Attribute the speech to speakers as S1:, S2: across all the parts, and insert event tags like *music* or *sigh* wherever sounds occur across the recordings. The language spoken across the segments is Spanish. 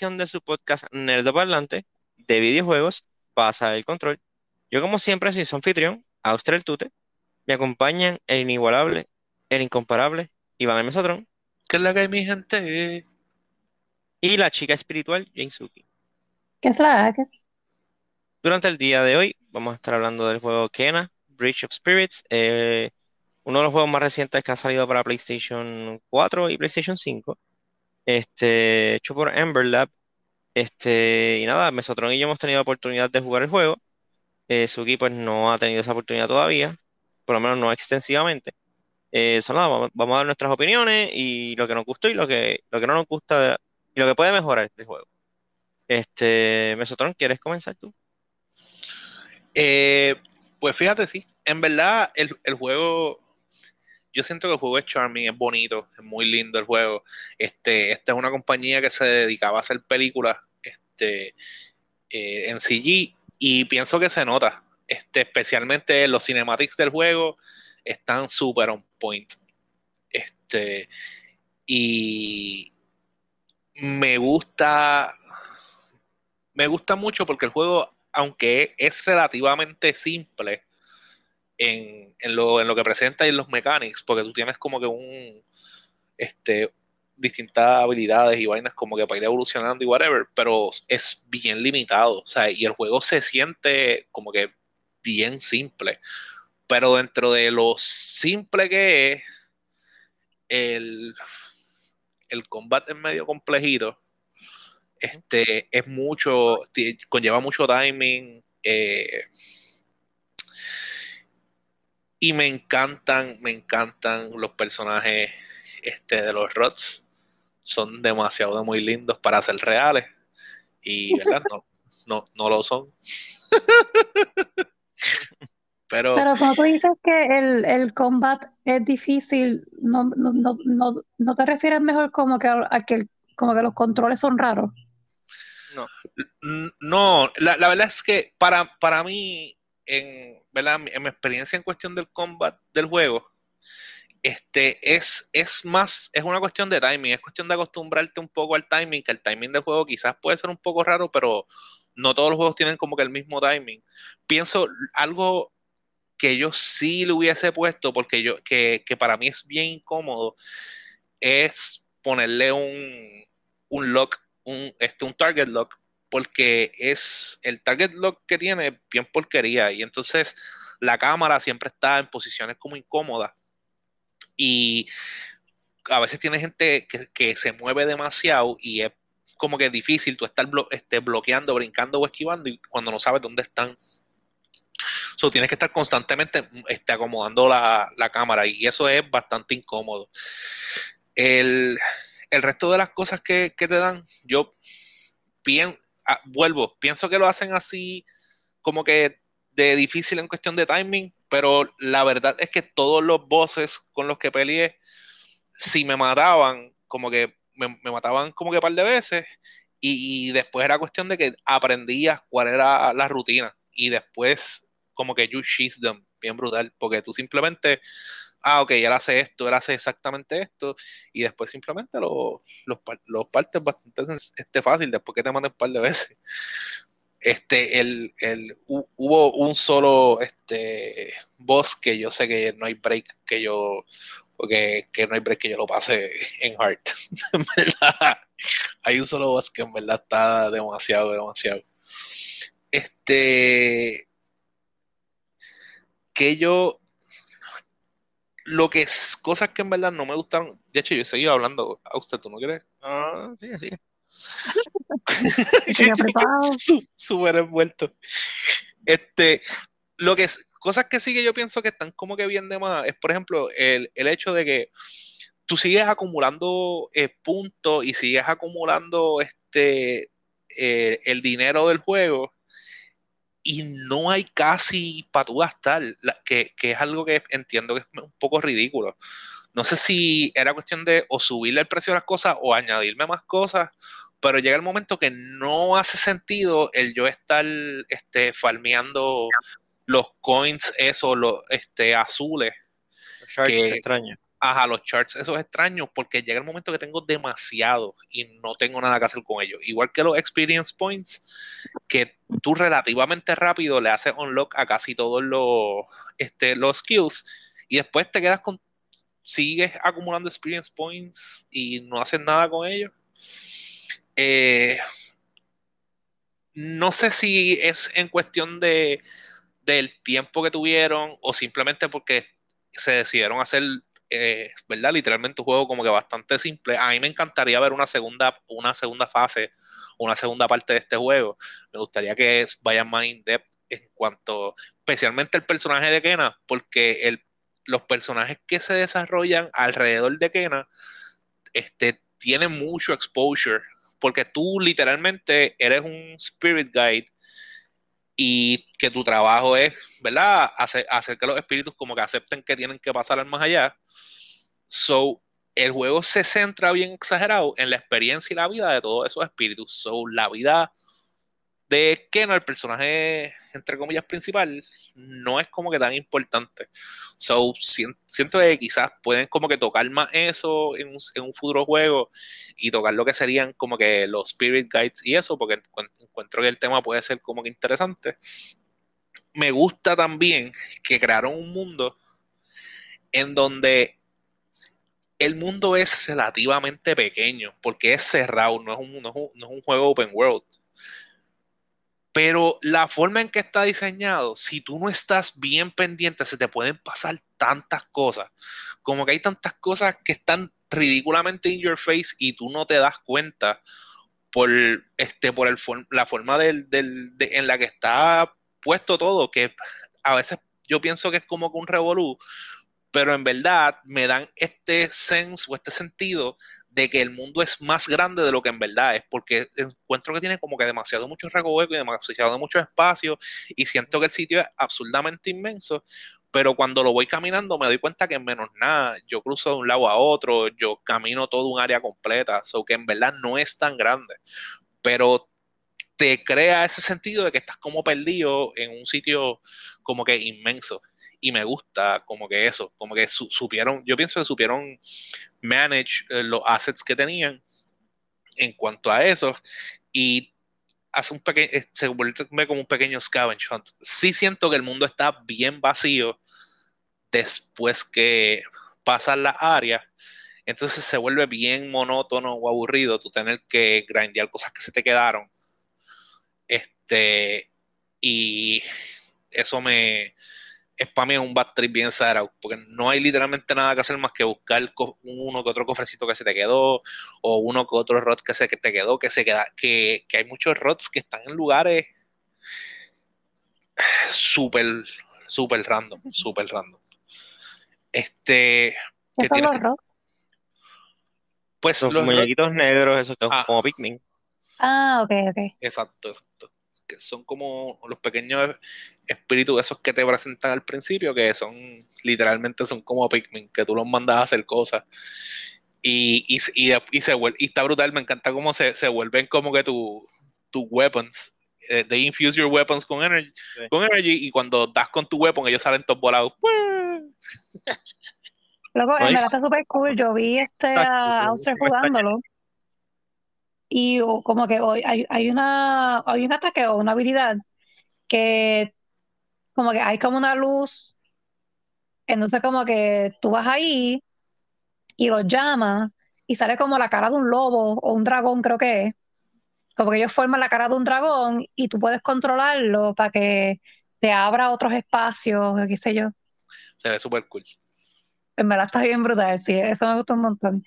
S1: edición de su podcast Nerdo Parlante de videojuegos, Pasa el Control. Yo, como siempre, soy su anfitrión, Austria Tute. Me acompañan el inigualable, el incomparable, Iván el Mesotrón.
S2: ¿Qué es la que hay, mi gente?
S1: Y la chica espiritual, Suki.
S3: ¿Qué es la que
S1: Durante el día de hoy vamos a estar hablando del juego Kena, Bridge of Spirits, eh, uno de los juegos más recientes que ha salido para PlayStation 4 y PlayStation 5 este, hecho por Ember Lab. Este, y nada, Mesotron y yo hemos tenido oportunidad de jugar el juego. Eh, Suki pues no ha tenido esa oportunidad todavía, por lo menos no extensivamente. Eh, nada, vamos, a dar nuestras opiniones y lo que nos gustó y lo que, lo que no nos gusta y lo que puede mejorar este juego. Este, Mesotron, ¿quieres comenzar tú?
S2: Eh, pues fíjate, sí. En verdad, el, el juego yo siento que el juego es charming, es bonito, es muy lindo el juego. Este, esta es una compañía que se dedicaba a hacer películas este, eh, en CG y pienso que se nota, este, especialmente los cinematics del juego están súper on point. Este, y me gusta, me gusta mucho porque el juego, aunque es relativamente simple, en, lo, en lo que presenta y en los mechanics, porque tú tienes como que un, este, distintas habilidades y vainas como que para ir evolucionando y whatever, pero es bien limitado, o sea, y el juego se siente como que bien simple, pero dentro de lo simple que es, el, el combate es medio complejito, este, es mucho, conlleva mucho timing, eh, y me encantan, me encantan los personajes este, de los Rods. Son demasiado muy lindos para ser reales. Y, ¿verdad? No, no, lo son. Pero,
S3: Pero cuando tú dices que el, el combat es difícil, no, no, no, no, te refieres mejor como que a que, como que los controles son raros.
S2: No, no la, la verdad es que para, para mí en, en mi experiencia en cuestión del combat del juego, este, es, es más, es una cuestión de timing, es cuestión de acostumbrarte un poco al timing, que el timing del juego quizás puede ser un poco raro, pero no todos los juegos tienen como que el mismo timing. Pienso algo que yo sí le hubiese puesto, porque yo, que, que para mí es bien incómodo, es ponerle un, un lock, un, este, un target lock porque es el target lock que tiene bien porquería y entonces la cámara siempre está en posiciones como incómodas y a veces tiene gente que, se mueve demasiado y es como que difícil tú estar este, bloqueando, brincando o esquivando y cuando no sabes dónde están. So, tienes que estar constantemente este, acomodando la, cámara y eso es bastante incómodo. El, resto de las cosas que, que te dan, yo pienso Ah, vuelvo, pienso que lo hacen así como que de difícil en cuestión de timing, pero la verdad es que todos los bosses con los que peleé, si me mataban, como que me, mataban como que un par de veces, y, después era cuestión de que aprendías cuál era la rutina, y después como que you cheese them, bien brutal, porque tú simplemente ah, ok, él hace esto, él hace exactamente esto, y después simplemente los, los partes bastante este, fácil después que te manden un par de veces. Este, el, el, hubo un solo este, boss que yo sé que no hay break que yo, porque que no hay break que yo lo pase en Heart. *laughs* hay un solo boss que en verdad está demasiado, demasiado. Este, que yo lo que es cosas que en verdad no me gustaron. De hecho, yo he seguido hablando. ¿A usted tú no crees?
S1: Ah, sí, sí. *laughs* *laughs*
S2: Súper envuelto. Este, lo que es, cosas que sí que yo pienso que están como que bien de más, es por ejemplo el, hecho de que tú sigues acumulando eh, puntos y sigues acumulando este eh, el dinero del juego y no hay casi para tú gastar, que, que, es algo que entiendo que es un poco ridículo. No sé si era cuestión de o subirle el precio a las cosas o añadirme más cosas, pero llega el momento que no hace sentido el yo estar este, farmeando los coins, esos, los este, azules.
S1: que, extraño.
S2: Ajá, los charts esos extraños porque llega el momento que tengo demasiado y no tengo nada que hacer con ellos. Igual que los experience points, que tú relativamente rápido le haces unlock a casi todos los, este, los skills y después te quedas con, sigues acumulando experience points y no haces nada con ellos. Eh, no sé si es en cuestión de del tiempo que tuvieron o simplemente porque se decidieron hacer eh, ¿verdad? Literalmente un juego como que bastante simple. A mí me encantaría ver una segunda, una segunda fase, una segunda parte de este juego. Me gustaría que vayan más in depth en cuanto, especialmente el personaje de Kena, porque el, los personajes que se desarrollan alrededor de Kena este, tienen mucho exposure, porque tú literalmente eres un spirit guide y que tu trabajo es, ¿verdad? Hacer, que los espíritus como que acepten que tienen que pasar al más allá. So, el juego se centra bien exagerado en la experiencia y la vida de todos esos espíritus. So, la vida de Kena, el personaje, entre comillas, principal, no es como que tan importante. So, siento que quizás pueden como que tocar más eso en un, futuro juego y tocar lo que serían como que los Spirit Guides y eso, porque encuentro que el tema puede ser como que interesante. Me gusta también que crearon un mundo en donde el mundo es relativamente pequeño, porque es cerrado, no es un, no es un juego open world pero la forma en que está diseñado, si tú no estás bien pendiente, se te pueden pasar tantas cosas. Como que hay tantas cosas que están ridículamente in your face y tú no te das cuenta por, este, por el, la forma del, en la que está puesto todo, que a veces yo pienso que es como que un revolú, pero en verdad me dan este sense o este sentido de que el mundo es más grande de lo que en verdad es, porque encuentro que tiene como que demasiado mucho recoveco y demasiado mucho espacio y siento que el sitio es absurdamente inmenso, pero cuando lo voy caminando me doy cuenta que en menos nada, yo cruzo de un lado a otro, yo camino todo un área completa, so que en verdad no es tan grande, pero te crea ese sentido de que estás como perdido en un sitio como que inmenso y me gusta como que eso, como que supieron, yo pienso que supieron manage eh, los assets que tenían en cuanto a eso y hace un pequeño, eh, se vuelve como un pequeño scavenge hunt. Sí siento que el mundo está bien vacío después que pasan las áreas, entonces se vuelve bien monótono o aburrido tú tener que grindear cosas que se te quedaron. Este, y eso me, es para mí un bad trip bien cerrado, porque no hay literalmente nada que hacer más que buscar uno que otro cofrecito que se te quedó, o uno que otro rot que se que te quedó, que se queda, que, hay muchos rots que están en lugares súper, súper random, súper random. Este.
S3: ¿Qué son los rots?
S1: Pues los, muñequitos negros, esos que son ah. como Pikmin.
S3: Ah, ok, ok.
S2: Exacto, exacto que son como los pequeños espíritus esos que te presentan al principio, que son literalmente son como Pikmin, que tú los mandas a hacer cosas. Y, y, y, se y está brutal, me encanta cómo se, se vuelven como que tus tu weapons. Eh, they infuse your weapons con energy, con energy y cuando das con tu weapon ellos salen todos volados.
S3: Luego, en verdad está súper cool. Yo vi este a Auster jugándolo y como que hay, hay, una, hay un ataque o una habilidad que como que hay como una luz, entonces como que tú vas ahí y lo llamas y sale como la cara de un lobo o un dragón creo que es. Como que ellos forman la cara de un dragón y tú puedes controlarlo para que te abra otros espacios, qué sé yo.
S2: Se ve súper cool.
S3: En verdad está bien brutal, sí, eso me gusta un montón.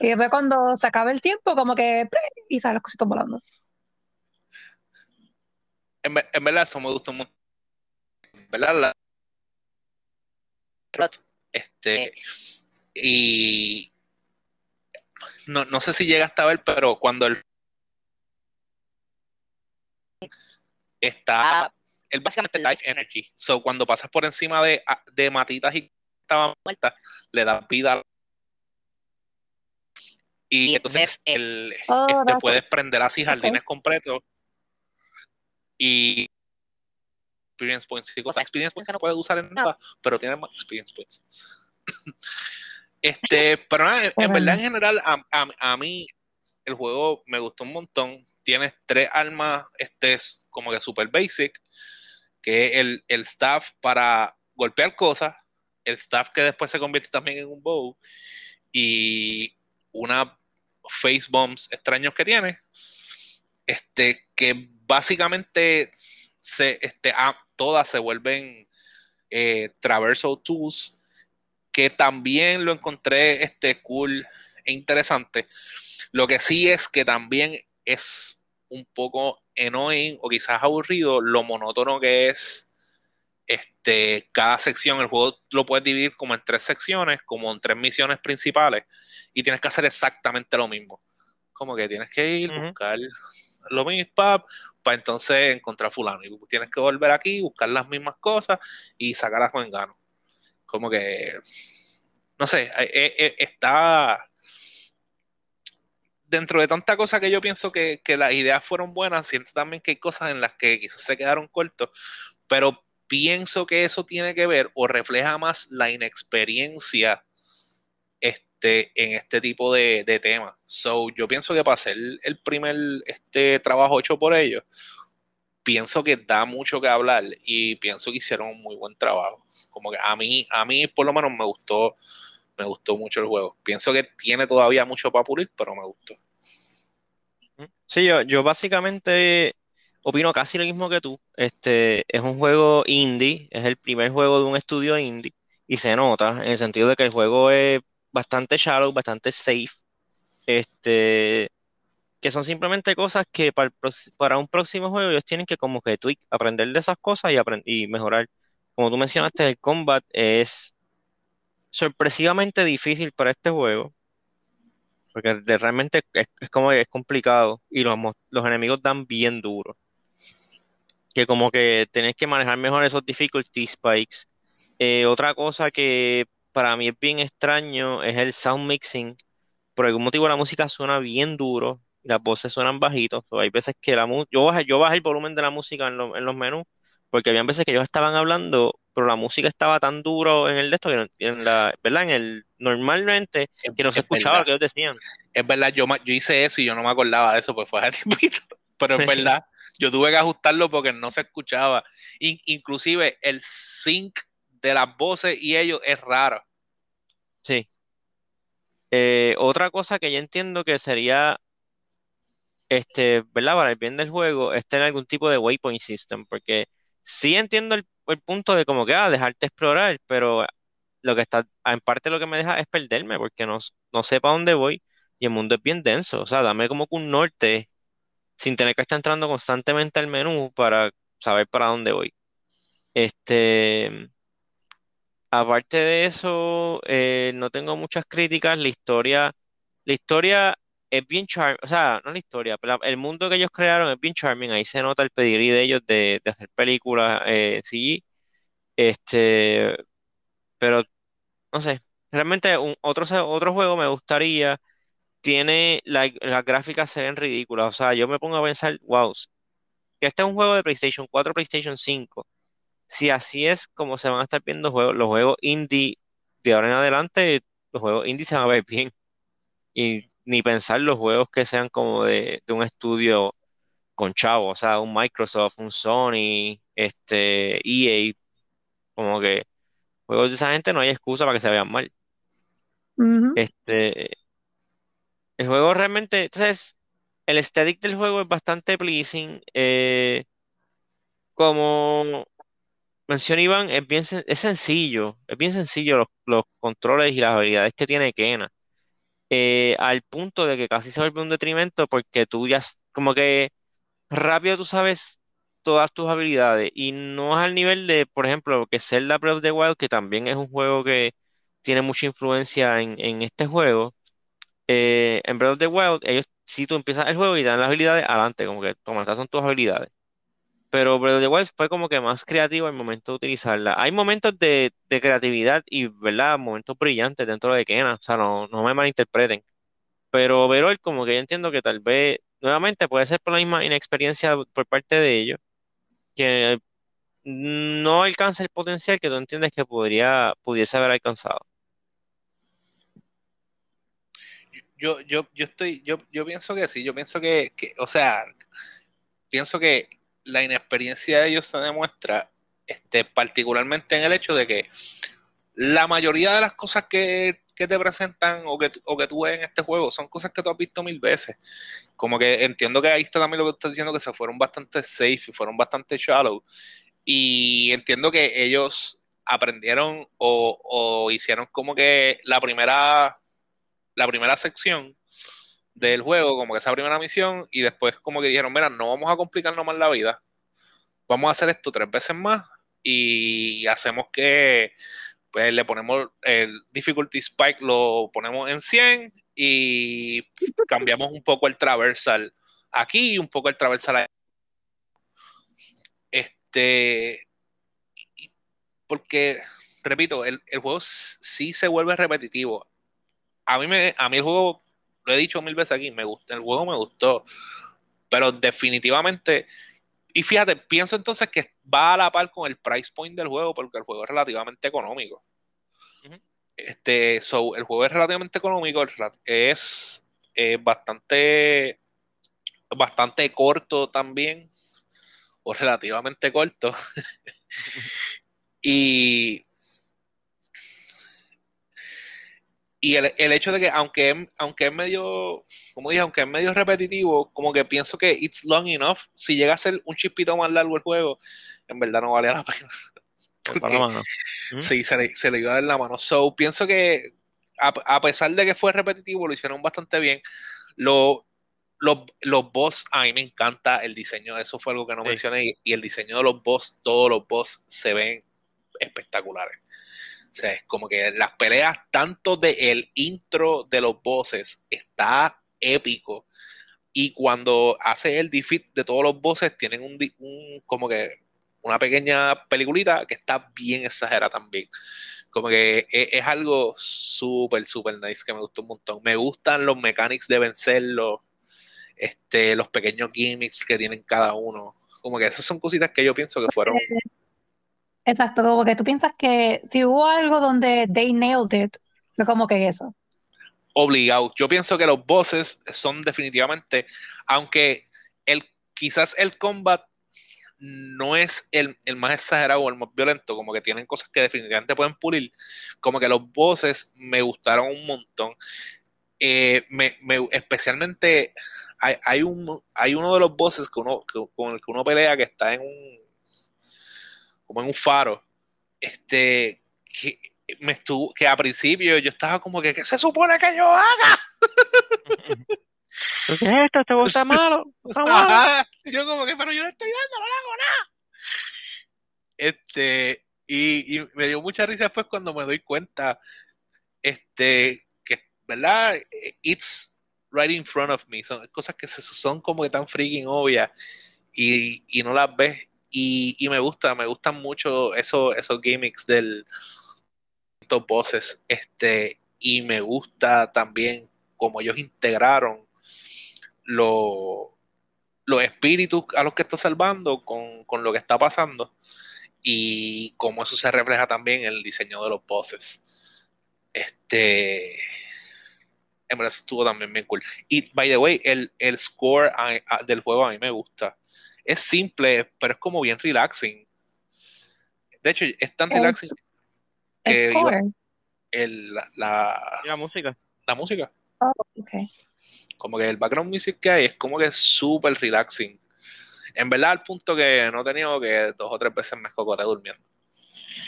S3: Y después cuando se acabe el tiempo, como que y salen los cositos volando.
S2: En, verdad eso me gustó mucho. ¿Verdad? este y no, no sé si llega a ver, pero cuando el está él básicamente life energy. So cuando pasas por encima de, de matitas y estaban muertas, le da vida y, entonces el, oh, este, puedes prender así jardines completos y experience points y cosas. Experience points no puedes usar en nada, pero tiene más experience points. *laughs* Este, pero nada, en, verdad, en general, a, mí el juego me gustó un montón. Tienes tres armas, este es como que super basic, que es el, el staff para golpear cosas, el staff que después se convierte también en un bow, y una face bombs extraños que tiene, este, que básicamente se, este, todas se vuelven eh, traversal tools, que también lo encontré este, cool e interesante. Lo que sí es que también es un poco annoying o quizás aburrido lo monótono que es este, cada sección. El juego lo puedes dividir como en tres secciones, como en tres misiones principales, y tienes que hacer exactamente lo mismo. Como que tienes que ir, buscar lo mismo, para entonces encontrar fulano. Y tienes que volver aquí, buscar las mismas cosas y sacar a gano. Como que, no sé, eh, eh, eh, está dentro de tanta cosa que yo pienso que, las ideas fueron buenas, siento también que hay cosas en las que quizás se quedaron cortos, pero pienso que eso tiene que ver o refleja más la inexperiencia este, en este tipo de, temas. So, yo pienso que para hacer el primer este, trabajo hecho por ellos, pienso que da mucho que hablar y pienso que hicieron un muy buen trabajo. Como que a mí, a mí por lo menos me gustó, me gustó mucho el juego. Pienso que tiene todavía mucho para pulir, pero me gustó.
S1: Sí, yo, yo básicamente opino casi lo mismo que tú. Este es un juego indie, es el primer juego de un estudio indie y se nota en el sentido de que el juego es bastante shallow, bastante safe, este, que son simplemente cosas que para, un próximo juego ellos tienen que como que tweak, aprender de esas cosas y, y mejorar. Como tú mencionaste, el combat es sorpresivamente difícil para este juego, porque realmente es, como es complicado y los enemigos dan bien duro. Que como que tenés que manejar mejor esos difficulty spikes. Eh, otra cosa que para mí es bien extraño es el sound mixing. Por algún motivo la música suena bien duro y las voces suenan bajitos. hay veces que la yo bajé, yo bajé el volumen de la música en, los menús porque había veces que ellos estaban hablando, pero la música estaba tan duro en el de esto que en la, ¿verdad? En el normalmente que no se escuchaba lo que ellos decían.
S2: Es verdad, yo, yo hice eso y yo no me acordaba de eso, pues fue hace *laughs* tiempito. Pero es *laughs* verdad, yo tuve que ajustarlo porque no se escuchaba. inclusive el sync de las voces y ellos es raro.
S1: Sí. Eh, otra cosa que yo entiendo que sería, este, ¿verdad? Para el bien del juego, es tener algún tipo de waypoint system, porque sí entiendo el, punto de como que, ah, dejarte explorar, pero lo que está, en parte lo que me deja es perderme, porque no, no sé para dónde voy y el mundo es bien denso, o sea, dame como que un norte sin tener que estar entrando constantemente al menú para saber para dónde voy. Este, Aparte de eso, eh, no tengo muchas críticas. La historia, la historia es bien charming, o sea, no la historia, pero el mundo que ellos crearon es bien charming. Ahí se nota el pedigrí de ellos de, hacer películas eh, sí, este, pero no sé. Realmente un, otro, otro juego me gustaría. Tiene las gráficas se ven ridículas. O sea, yo me pongo a pensar, wow, que este es un juego de PlayStation 4, PlayStation 5 si así es como se van a estar viendo juegos, los juegos indie de ahora en adelante, los juegos indie se van a ver bien. Y ni pensar los juegos que sean como de, un estudio con chavo, o sea, un Microsoft, un Sony, este, EA, como que juegos de esa gente no hay excusa para que se vean mal. Este, el juego realmente, entonces, el aesthetic del juego es bastante pleasing. Eh, como mencionó Iván, es bien es sencillo, es bien sencillo los, controles y las habilidades que tiene Kena. Eh, al punto de que casi se vuelve un detrimento porque tú ya como que rápido tú sabes todas tus habilidades y no es al nivel de, por ejemplo, que Zelda Breath of the Wild, que también es un juego que tiene mucha influencia en, este juego. Eh, en Breath of the Wild, ellos, si tú empiezas el juego y dan las habilidades, adelante, como que toma, estas son tus habilidades pero Breath of the Wild fue como que más creativo el momento de utilizarla. Hay momentos de, creatividad y, ¿verdad? Momentos brillantes dentro de Kena, o sea, no, no me malinterpreten. Pero overall, como que yo entiendo que tal vez, nuevamente, puede ser por la misma inexperiencia por parte de ellos, que no alcanza el potencial que tú entiendes que podría, pudiese haber alcanzado.
S2: Yo, yo, yo estoy, yo, yo pienso que sí, yo pienso que, que, o sea, pienso que la inexperiencia de ellos se demuestra este, particularmente en el hecho de que la mayoría de las cosas que, que te presentan o que, o que tú ves en este juego son cosas que tú has visto mil veces. Como que entiendo que ahí está también lo que estás diciendo, que se fueron bastante safe y fueron bastante shallow. Y entiendo que ellos aprendieron o, o hicieron como que la primera, la primera sección del juego, como que esa primera misión, y después como que dijeron, mira, no vamos a complicarnos más la vida, vamos a hacer esto tres veces más y hacemos que pues le ponemos el difficulty spike, lo ponemos en 100 y cambiamos un poco el traversal aquí y un poco el traversal ahí. Este, porque, repito, el, el, juego sí se vuelve repetitivo. A mí, me, a mí el juego, lo he dicho mil veces aquí, me gusta, el juego me gustó, pero definitivamente y fíjate, pienso entonces que va a la par con el price point del juego, porque el juego es relativamente económico. Este, so, el juego es relativamente económico, es eh, bastante, bastante corto también, o relativamente corto. *laughs* y y el, el, hecho de que aunque, aunque es medio, como dije, aunque es medio repetitivo, como que pienso que it's long enough, si llega a ser un chispito más largo el juego, en verdad no vale la *laughs* pena. Porque, sí, se le, se le, iba a dar la mano. So, pienso que a, a, pesar de que fue repetitivo, lo hicieron bastante bien. Lo, los, los boss, a mí me encanta el diseño, eso fue algo que no sí. mencioné, y, y el diseño de los boss, todos los boss se ven espectaculares. Es como que las peleas, tanto de el intro de los bosses, está épico. Y cuando hace el defeat de todos los bosses, tienen un, un como que una pequeña peliculita que está bien exagerada también. Como que es, es algo súper, súper nice que me gustó un montón. Me gustan los mechanics de vencerlo, este, los pequeños gimmicks que tienen cada uno. Como que esas son cositas que yo pienso que fueron
S3: Exacto, como que tú piensas que si hubo algo donde they nailed it, fue como que eso.
S2: Obligado. Yo pienso que los bosses son definitivamente, aunque el, quizás el combat no es el, el, más exagerado o el más violento, como que tienen cosas que definitivamente pueden pulir, como que los bosses me gustaron un montón. Eh, me, me, especialmente hay, hay, un, hay uno de los bosses que uno, que, con el que uno pelea que está en un como en un faro, este, que, me estuvo, que a principio yo estaba como que, ¿qué se supone que yo haga? *laughs*
S1: ¿Qué es esto? ¿Te gusta malo? *laughs*
S2: Ajá, yo como que, pero yo no estoy dando, no hago nada. Este, y, y, me dio mucha risa después cuando me doy cuenta, este, que, ¿verdad? It's right in front of me. Son cosas que son como que tan freaking obvias y, y no las ves y, me gusta, me gustan mucho esos, esos gimmicks del top bosses. Este, y me gusta también como ellos integraron los los espíritus a los que está salvando con, con, lo que está pasando y cómo eso se refleja también en el diseño de los bosses. Este. Verdad, estuvo también bien cool. Y, by the way, el, el score del juego a mí me gusta es simple, pero es como bien relaxing. De hecho, es tan relaxing
S3: que
S2: el, la, la,
S1: la, música.
S2: La música.
S3: Oh, okay.
S2: Como que el background music que hay es como que súper relaxing. En verdad, al punto que no he tenido que dos o tres veces me escocote durmiendo.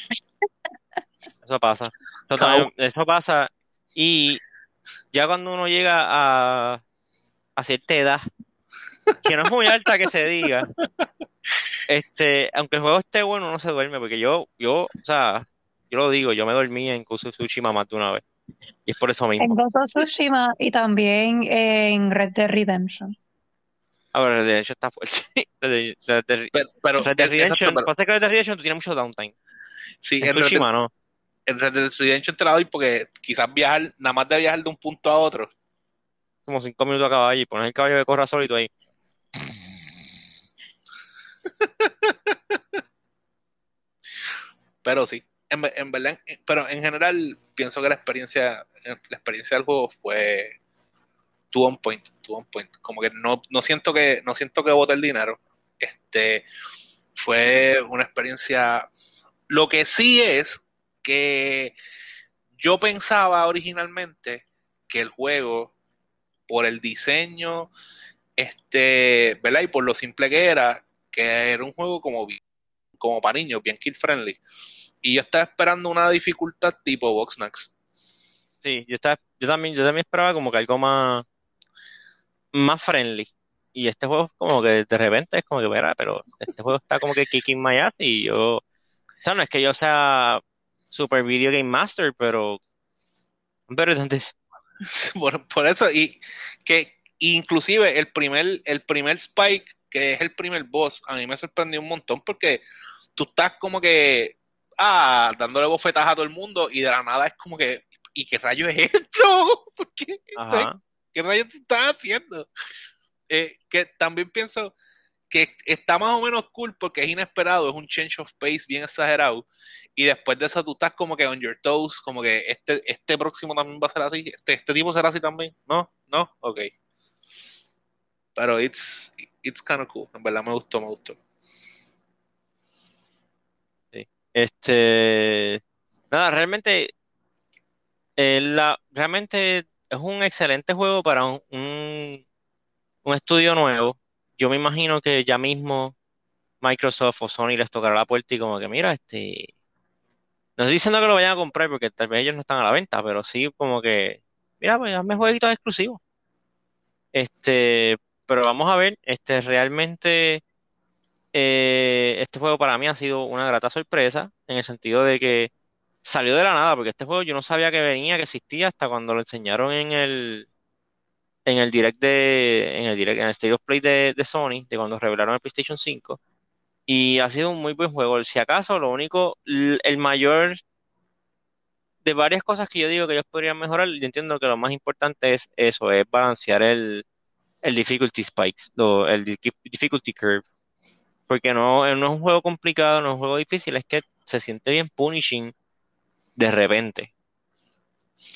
S2: *laughs*
S1: Eso pasa. Eso, también, eso pasa. Y ya cuando uno llega a, a cierta edad, que no es muy alta que se diga. Este, aunque el juego esté bueno, no se duerme, porque yo, yo, o sea, yo lo digo, yo me dormí en of Tsushima más de una vez. Y es por eso mismo.
S3: En of Tsushima y también en Red Dead Redemption.
S1: A ver, Red Dead Redemption está fuerte. *laughs* Red Dead, pero, pero, Red Dead Redemption, pero, pasa que Red Dead Redemption tiene mucho downtime.
S2: Sí, en, en Tsushima no. En Red Dead Redemption te la doy porque quizás viajar, nada más de viajar de un punto a otro.
S1: Como cinco minutos a caballo y pones el caballo que corra solito ahí.
S2: Pero sí, en, en, verdad, pero en general pienso que la experiencia, la experiencia del juego fue, tu on point, tu on point. Como que no, no siento que no siento que bote el dinero. Este fue una experiencia. Lo que sí es que yo pensaba originalmente que el juego, por el diseño, este, ¿verdad? Y por lo simple que era, que era un juego como, como para niños, bien kid friendly. Y yo estaba esperando una dificultad tipo Boxnax.
S1: Sí, yo, estaba, yo, también, yo también esperaba como que algo más, más friendly. Y este juego como que de repente es como que, mira, pero este juego está como que kicking my ass y yo, o sea, no es que yo sea super video game master, pero pero entonces *laughs*
S2: por, por, eso y que inclusive el primer el primer Spike que es el primer boss a mí me sorprendió un montón porque tú estás como que ah dándole bofetas a todo el mundo y de la nada es como que y qué rayo es esto *laughs* ¿Por qué? qué rayos tú estás haciendo eh, que también pienso que está más o menos cool porque es inesperado, es un change of pace bien exagerado. Y después de eso tú estás como que on your toes, como que este, este próximo también va a ser así, este, este tipo será así también. ¿No? ¿No? Ok. Pero it's, it's kind of cool, en verdad me gustó, me gustó.
S1: Sí. Este, nada, realmente, eh, la, realmente es un excelente juego para un, un estudio nuevo yo me imagino que ya mismo Microsoft o Sony les tocará la puerta y como que, mira, este, no estoy diciendo que lo vayan a comprar porque tal vez ellos no están a la venta, pero sí como que, mira, pues hazme jueguitos exclusivos. Este, pero vamos a ver, este, realmente eh, este juego para mí ha sido una grata sorpresa en el sentido de que salió de la nada, porque este juego yo no sabía que venía, que existía hasta cuando lo enseñaron en el en el direct de, en el direct, en el State of Play de, Sony, de cuando revelaron el PlayStation 5. Y ha sido un muy buen juego. Si acaso, lo único, el mayor de varias cosas que yo digo que ellos podrían mejorar, yo entiendo que lo más importante es eso, es balancear el, el difficulty spikes, el difficulty curve. Porque no, no es un juego complicado, no es un juego difícil, es que se siente bien punishing de repente.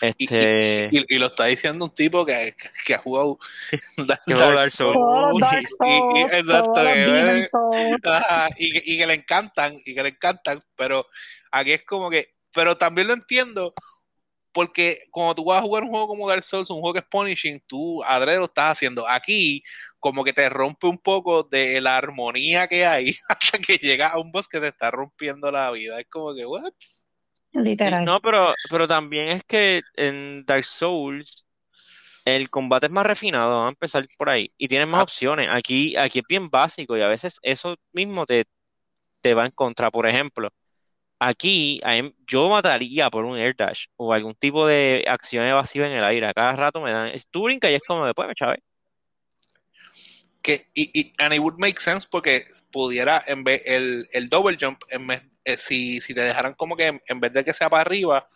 S1: Este...
S2: Y, lo está diciendo un tipo que, que ha jugado *laughs*
S1: Dark, Souls.
S2: Y, que le encantan, y que le encantan, pero aquí es como que, pero también lo entiendo, porque cuando tú vas a jugar un juego como Dark Souls, un juego que es punishing, tú adrede lo estás haciendo. Aquí, como que te rompe un poco de la armonía que hay *laughs* hasta que llega a un boss que te está rompiendo la vida. Es como que, ¿what?
S3: Literal.
S1: No, pero, pero también es que en Dark Souls el combate es más refinado, vamos a empezar por ahí, y tienes más ah. opciones. Aquí, aquí es bien básico y a veces eso mismo te, te va en contra. Por ejemplo, aquí yo mataría por un air dash o algún tipo de acción evasiva en el aire. A cada rato me dan tú y es como después me chave.
S2: Que, y, y, and it would make sense porque pudiera en vez el, el double jump en vez eh, si, si, te dejaran como que en vez de que sea para arriba,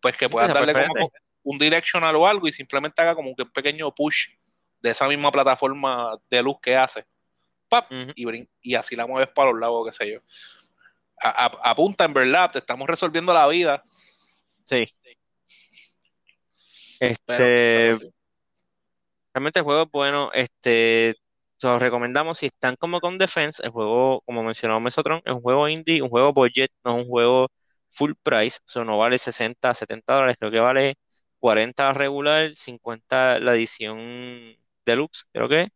S2: pues que puedas darle como un directional o algo y simplemente haga como un pequeño push de esa misma plataforma de luz que hace. y, y, así la mueves para los lados, qué sé yo. Apunta, en verdad, te estamos resolviendo la vida.
S1: Sí. Este. Realmente el juego es bueno. Este los recomendamos si están como con Defense, el juego, como mencionó Mesotron, es un juego indie, un juego budget, no es un juego full price, eso no vale 60, 70 dólares, creo que vale 40 regular, 50 la edición deluxe, creo que,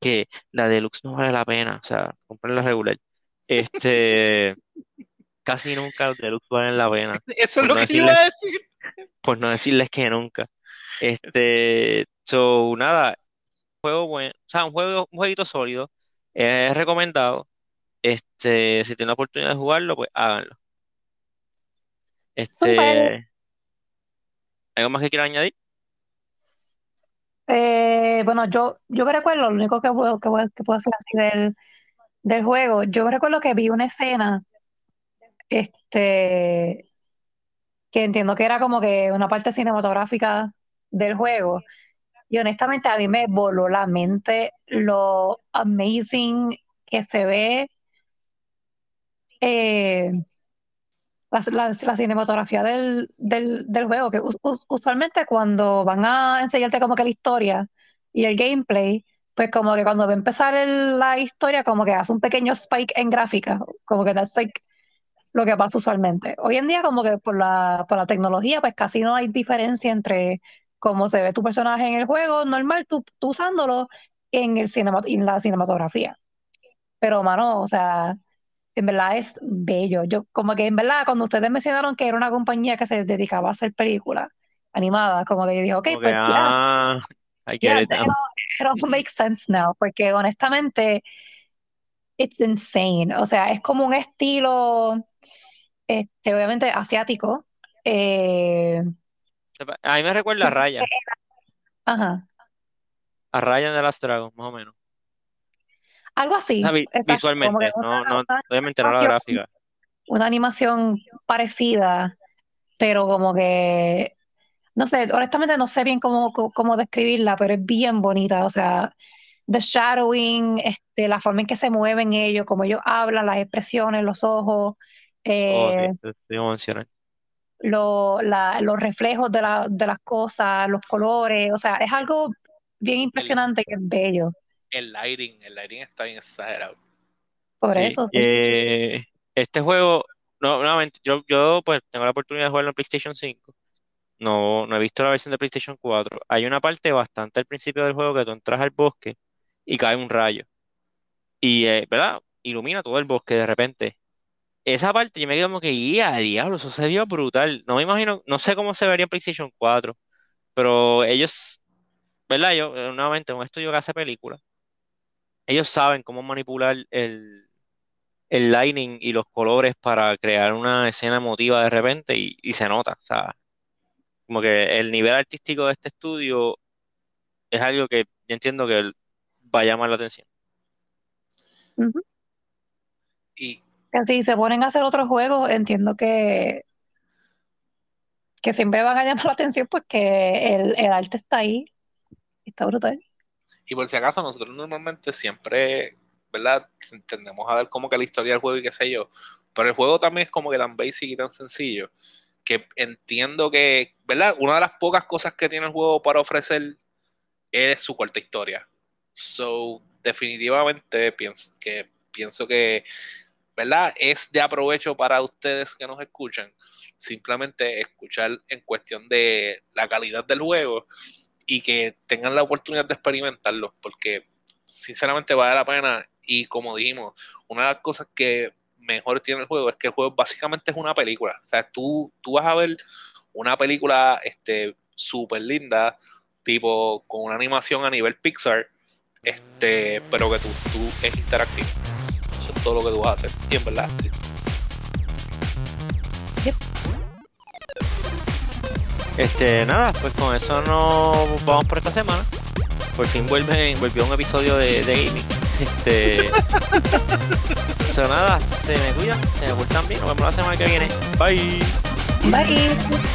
S1: que la deluxe no vale la pena, o sea, compren la regular. *laughs* Este, casi nunca los deluxe valen la pena. *laughs*
S2: Eso es lo que iba a decir.
S1: Por no decirles que nunca. Este, so, nada, juego bueno, o sea, un juego, un jueguito sólido, es recomendado. Este, si tienen la oportunidad de jugarlo, pues háganlo. Este, ¿algo más que quieran añadir?
S3: Eh, bueno, yo, yo me recuerdo, lo único que puedo, que que puedo hacer así del, del juego, yo me recuerdo que vi una escena, este, que entiendo que era como que una parte cinematográfica del juego, y honestamente a mí me voló la mente lo amazing que se ve. Eh, la, cinematografía del, del, del, juego, que usualmente cuando van a enseñarte como que la historia y el gameplay, pues como que cuando va a empezar la historia, como que hace un pequeño spike en gráfica, como que that's like lo que pasa usualmente. Hoy en día como que por la, por la tecnología, pues casi no hay diferencia entre cómo se ve tu personaje en el juego normal, tú, tú usándolo en, el cinema, en la cinematografía. Pero, mano, o sea, en verdad es bello. Yo, como que en verdad, cuando ustedes mencionaron que era una compañía que se dedicaba a hacer películas animadas, como que yo dije, ok, pues ya.
S1: Ah, I get
S3: it, it, makes sense now, porque honestamente, it's insane. O sea, es como un estilo, este, obviamente, asiático. Eh,
S1: a mí me recuerda a Raya.
S3: Ajá.
S1: A Raya de las Dragons, más o menos.
S3: Algo así.
S1: visualmente, no, no, obviamente no la gráfica.
S3: Una animación parecida, pero como que, no sé, honestamente no sé bien cómo, cómo describirla, pero es bien bonita, o sea, the shadowing, este, la forma en que se mueven ellos, como ellos hablan, las expresiones, los ojos, eh, los reflejos de, la, de las cosas, los colores, o sea, es algo bien impresionante que es bello
S2: el lighting, el lighting está bien exagerado.
S3: Por eso.
S1: este juego, no, nuevamente, yo, yo pues tengo la oportunidad de jugarlo en PlayStation 5. No, no he visto la versión de PlayStation 4. Hay una parte bastante al principio del juego que tú entras al bosque y cae un rayo. Y, eh, ¿verdad? Ilumina todo el bosque de repente. Esa parte yo me quedo como que, ¡ya, diablo! Eso se vio brutal. No me imagino, no sé cómo se vería en PlayStation 4, pero ellos, ¿verdad? Yo, eh, nuevamente, un estudio que hace películas ellos saben cómo manipular el, el lighting y los colores para crear una escena emotiva de repente y, se nota. O sea, como que el nivel artístico de este estudio es algo que yo entiendo que va a llamar la atención.
S3: Y si se ponen a hacer otros juegos, entiendo que que siempre van a *laughs* llamar la atención pues que el, el arte está ahí, está brutal.
S2: Y por si acaso, nosotros normalmente siempre, ¿verdad? Tendemos a ver como que la historia del juego y qué sé yo. Pero el juego también es como que tan basic y tan sencillo que entiendo que, ¿verdad? Una de las pocas cosas que tiene el juego para ofrecer es su corta historia. So, definitivamente pienso que, pienso que, ¿verdad? Es de aprovecho para ustedes que nos escuchan. Simplemente escuchar en cuestión de la calidad del juego y que tengan la oportunidad de experimentarlo, porque sinceramente vale la pena. Y como dijimos, una de las cosas que mejor tiene el juego es que el juego básicamente es una película. O sea, tú, tú vas a ver una película este, súper linda, tipo con una animación a nivel Pixar, este, pero que tú, tú es interactivo. Todo lo que tú vas a hacer. Y en verdad,
S1: Este, nada, pues con eso nos vamos por esta semana. Por fin vuelve, volvió un episodio de, de gaming. Este. *laughs* eso nada, se me cuidan, se me portan bien. Nos vemos la semana que viene. Bye.
S3: Bye.